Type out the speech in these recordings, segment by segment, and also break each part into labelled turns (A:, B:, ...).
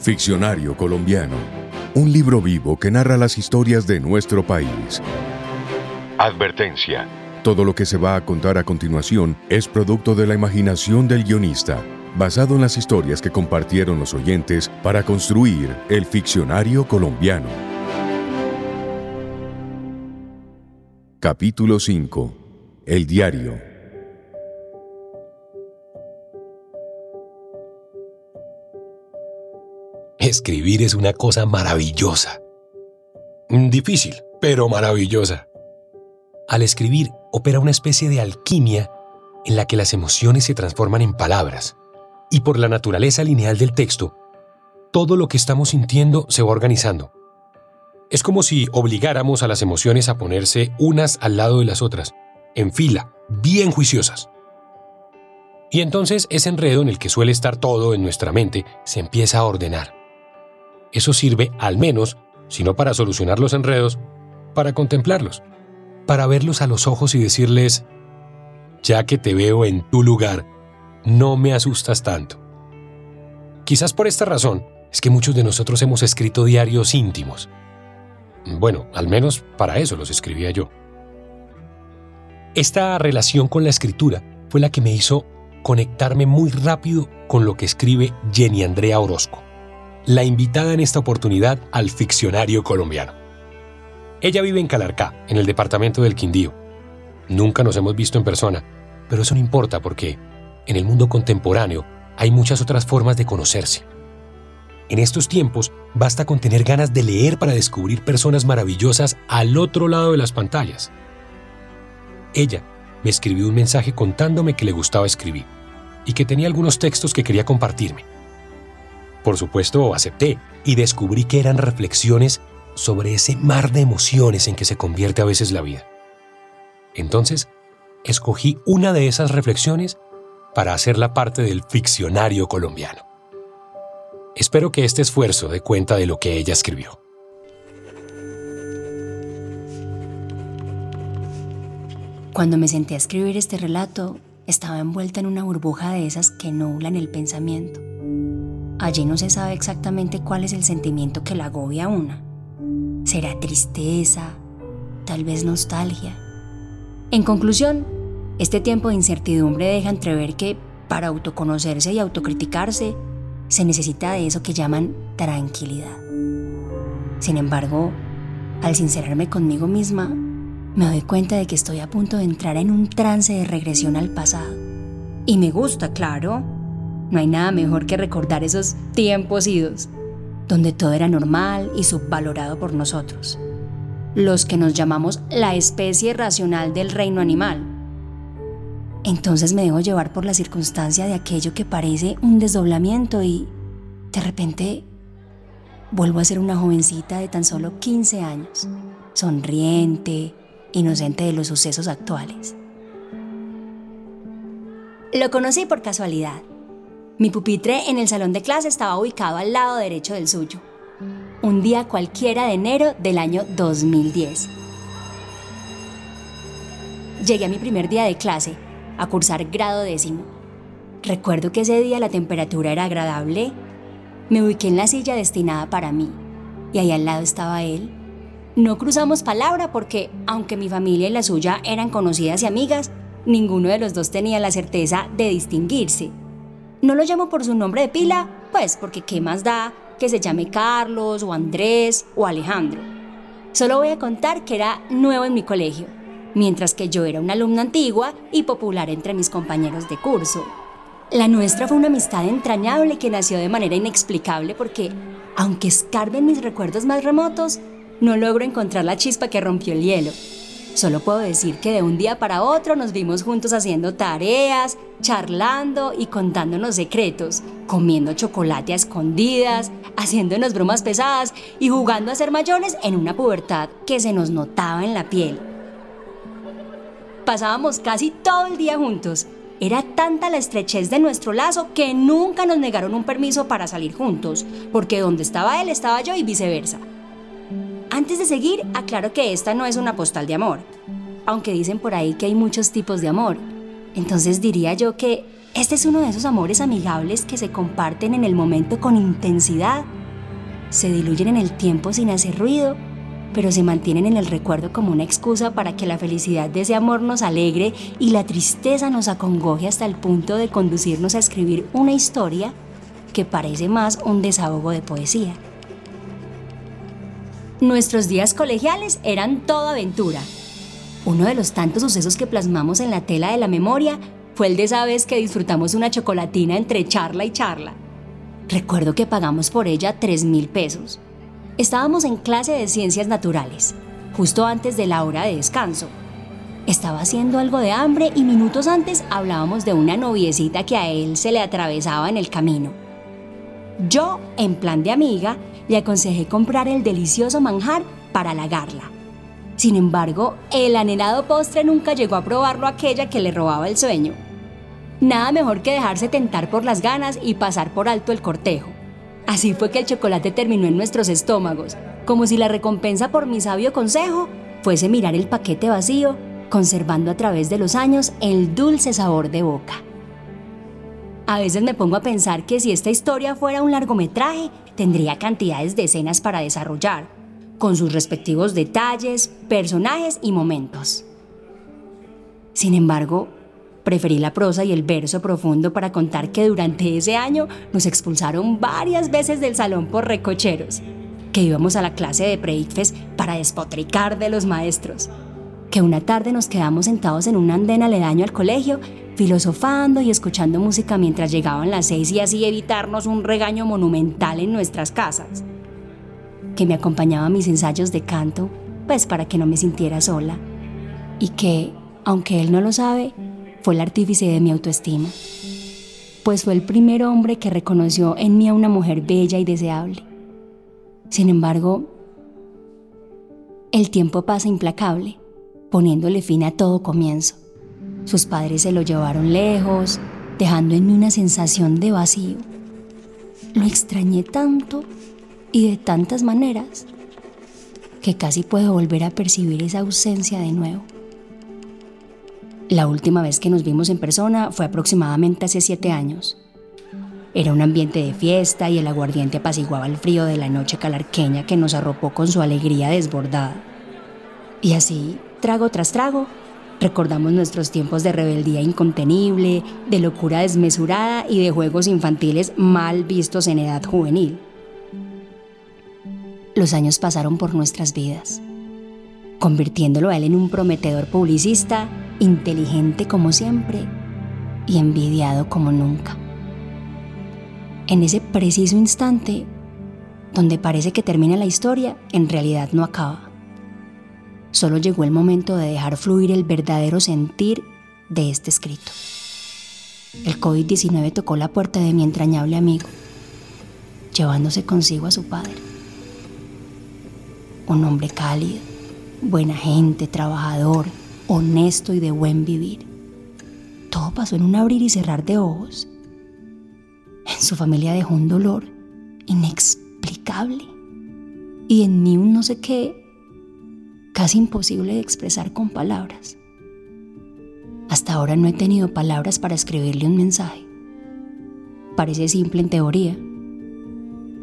A: Ficcionario colombiano. Un libro vivo que narra las historias de nuestro país. Advertencia. Todo lo que se va a contar a continuación es producto de la imaginación del guionista, basado en las historias que compartieron los oyentes para construir el ficcionario colombiano. Capítulo 5. El diario.
B: Escribir es una cosa maravillosa. Difícil, pero maravillosa. Al escribir opera una especie de alquimia en la que las emociones se transforman en palabras. Y por la naturaleza lineal del texto, todo lo que estamos sintiendo se va organizando. Es como si obligáramos a las emociones a ponerse unas al lado de las otras, en fila, bien juiciosas. Y entonces ese enredo en el que suele estar todo en nuestra mente se empieza a ordenar. Eso sirve al menos, si no para solucionar los enredos, para contemplarlos, para verlos a los ojos y decirles, ya que te veo en tu lugar, no me asustas tanto. Quizás por esta razón es que muchos de nosotros hemos escrito diarios íntimos. Bueno, al menos para eso los escribía yo. Esta relación con la escritura fue la que me hizo conectarme muy rápido con lo que escribe Jenny Andrea Orozco la invitada en esta oportunidad al ficcionario colombiano. Ella vive en Calarcá, en el departamento del Quindío. Nunca nos hemos visto en persona, pero eso no importa porque en el mundo contemporáneo hay muchas otras formas de conocerse. En estos tiempos basta con tener ganas de leer para descubrir personas maravillosas al otro lado de las pantallas. Ella me escribió un mensaje contándome que le gustaba escribir y que tenía algunos textos que quería compartirme. Por supuesto, acepté y descubrí que eran reflexiones sobre ese mar de emociones en que se convierte a veces la vida. Entonces, escogí una de esas reflexiones para hacerla parte del ficcionario colombiano. Espero que este esfuerzo dé cuenta de lo que ella escribió.
C: Cuando me senté a escribir este relato, estaba envuelta en una burbuja de esas que nublan el pensamiento. Allí no se sabe exactamente cuál es el sentimiento que la agobia a una. ¿Será tristeza? ¿Tal vez nostalgia? En conclusión, este tiempo de incertidumbre deja entrever que para autoconocerse y autocriticarse se necesita de eso que llaman tranquilidad. Sin embargo, al sincerarme conmigo misma, me doy cuenta de que estoy a punto de entrar en un trance de regresión al pasado. Y me gusta, claro, no hay nada mejor que recordar esos tiempos idos, donde todo era normal y subvalorado por nosotros, los que nos llamamos la especie racional del reino animal. Entonces me dejo llevar por la circunstancia de aquello que parece un desdoblamiento y, de repente, vuelvo a ser una jovencita de tan solo 15 años, sonriente, inocente de los sucesos actuales. Lo conocí por casualidad. Mi pupitre en el salón de clase estaba ubicado al lado derecho del suyo. Un día cualquiera de enero del año 2010. Llegué a mi primer día de clase, a cursar grado décimo. Recuerdo que ese día la temperatura era agradable. Me ubiqué en la silla destinada para mí, y ahí al lado estaba él. No cruzamos palabra porque, aunque mi familia y la suya eran conocidas y amigas, ninguno de los dos tenía la certeza de distinguirse. No lo llamo por su nombre de pila, pues porque qué más da que se llame Carlos o Andrés o Alejandro. Solo voy a contar que era nuevo en mi colegio, mientras que yo era una alumna antigua y popular entre mis compañeros de curso. La nuestra fue una amistad entrañable que nació de manera inexplicable porque, aunque escarben mis recuerdos más remotos, no logro encontrar la chispa que rompió el hielo. Solo puedo decir que de un día para otro nos vimos juntos haciendo tareas, charlando y contándonos secretos, comiendo chocolate a escondidas, haciéndonos bromas pesadas y jugando a ser mayores en una pubertad que se nos notaba en la piel. Pasábamos casi todo el día juntos. Era tanta la estrechez de nuestro lazo que nunca nos negaron un permiso para salir juntos, porque donde estaba él estaba yo y viceversa. Antes de seguir, aclaro que esta no es una postal de amor, aunque dicen por ahí que hay muchos tipos de amor. Entonces diría yo que Este es uno de esos amores amigables que se comparten en el momento con intensidad, se diluyen en el tiempo sin hacer ruido, pero se mantienen en el recuerdo como una excusa para que la felicidad de ese amor nos alegre y la tristeza nos acongoje hasta el punto de conducirnos a escribir una historia que parece más un desahogo de poesía. Nuestros días colegiales eran toda aventura. Uno de los tantos sucesos que plasmamos en la tela de la memoria fue el de esa vez que disfrutamos una chocolatina entre charla y charla. Recuerdo que pagamos por ella 3 mil pesos. Estábamos en clase de ciencias naturales, justo antes de la hora de descanso. Estaba haciendo algo de hambre y minutos antes hablábamos de una noviecita que a él se le atravesaba en el camino. Yo, en plan de amiga, le aconsejé comprar el delicioso manjar para halagarla. Sin embargo, el anhelado postre nunca llegó a probarlo aquella que le robaba el sueño. Nada mejor que dejarse tentar por las ganas y pasar por alto el cortejo. Así fue que el chocolate terminó en nuestros estómagos, como si la recompensa por mi sabio consejo fuese mirar el paquete vacío, conservando a través de los años el dulce sabor de boca. A veces me pongo a pensar que si esta historia fuera un largometraje, tendría cantidades de escenas para desarrollar, con sus respectivos detalles, personajes y momentos. Sin embargo, preferí la prosa y el verso profundo para contar que durante ese año nos expulsaron varias veces del salón por recocheros, que íbamos a la clase de Preikfes para despotricar de los maestros, que una tarde nos quedamos sentados en un andén aledaño al colegio filosofando y escuchando música mientras llegaban las seis y así evitarnos un regaño monumental en nuestras casas. Que me acompañaba a mis ensayos de canto, pues para que no me sintiera sola. Y que, aunque él no lo sabe, fue el artífice de mi autoestima. Pues fue el primer hombre que reconoció en mí a una mujer bella y deseable. Sin embargo, el tiempo pasa implacable, poniéndole fin a todo comienzo. Sus padres se lo llevaron lejos, dejando en mí una sensación de vacío. Lo extrañé tanto y de tantas maneras que casi puedo volver a percibir esa ausencia de nuevo. La última vez que nos vimos en persona fue aproximadamente hace siete años. Era un ambiente de fiesta y el aguardiente apaciguaba el frío de la noche calarqueña que nos arropó con su alegría desbordada. Y así, trago tras trago, Recordamos nuestros tiempos de rebeldía incontenible, de locura desmesurada y de juegos infantiles mal vistos en edad juvenil. Los años pasaron por nuestras vidas, convirtiéndolo a él en un prometedor publicista, inteligente como siempre y envidiado como nunca. En ese preciso instante, donde parece que termina la historia, en realidad no acaba. Solo llegó el momento de dejar fluir el verdadero sentir de este escrito. El COVID-19 tocó la puerta de mi entrañable amigo, llevándose consigo a su padre. Un hombre cálido, buena gente, trabajador, honesto y de buen vivir. Todo pasó en un abrir y cerrar de ojos. En su familia dejó un dolor inexplicable y en mí un no sé qué casi imposible de expresar con palabras. Hasta ahora no he tenido palabras para escribirle un mensaje. Parece simple en teoría,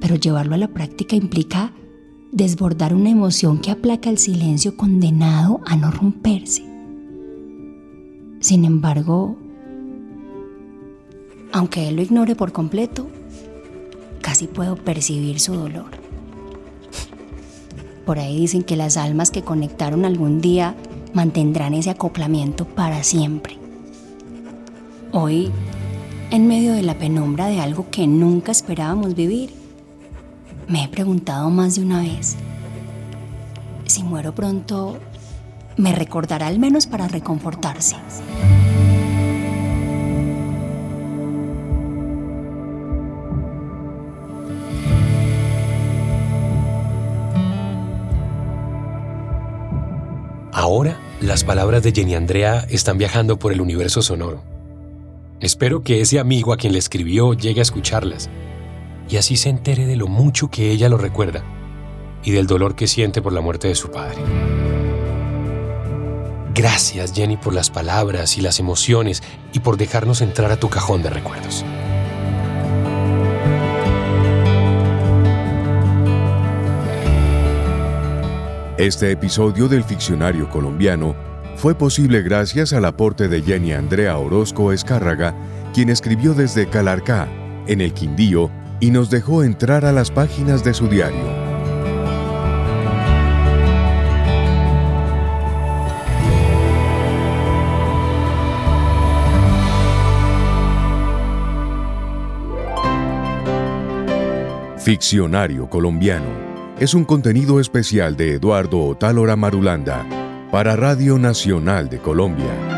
C: pero llevarlo a la práctica implica desbordar una emoción que aplaca el silencio condenado a no romperse. Sin embargo, aunque él lo ignore por completo, casi puedo percibir su dolor. Por ahí dicen que las almas que conectaron algún día mantendrán ese acoplamiento para siempre. Hoy, en medio de la penumbra de algo que nunca esperábamos vivir, me he preguntado más de una vez, si muero pronto, me recordará al menos para reconfortarse.
B: Ahora las palabras de Jenny Andrea están viajando por el universo sonoro. Espero que ese amigo a quien le escribió llegue a escucharlas y así se entere de lo mucho que ella lo recuerda y del dolor que siente por la muerte de su padre. Gracias Jenny por las palabras y las emociones y por dejarnos entrar a tu cajón de recuerdos.
A: Este episodio del Ficcionario Colombiano fue posible gracias al aporte de Jenny Andrea Orozco Escárraga, quien escribió desde Calarcá, en el Quindío, y nos dejó entrar a las páginas de su diario. Ficcionario Colombiano es un contenido especial de Eduardo Otálora Marulanda para Radio Nacional de Colombia.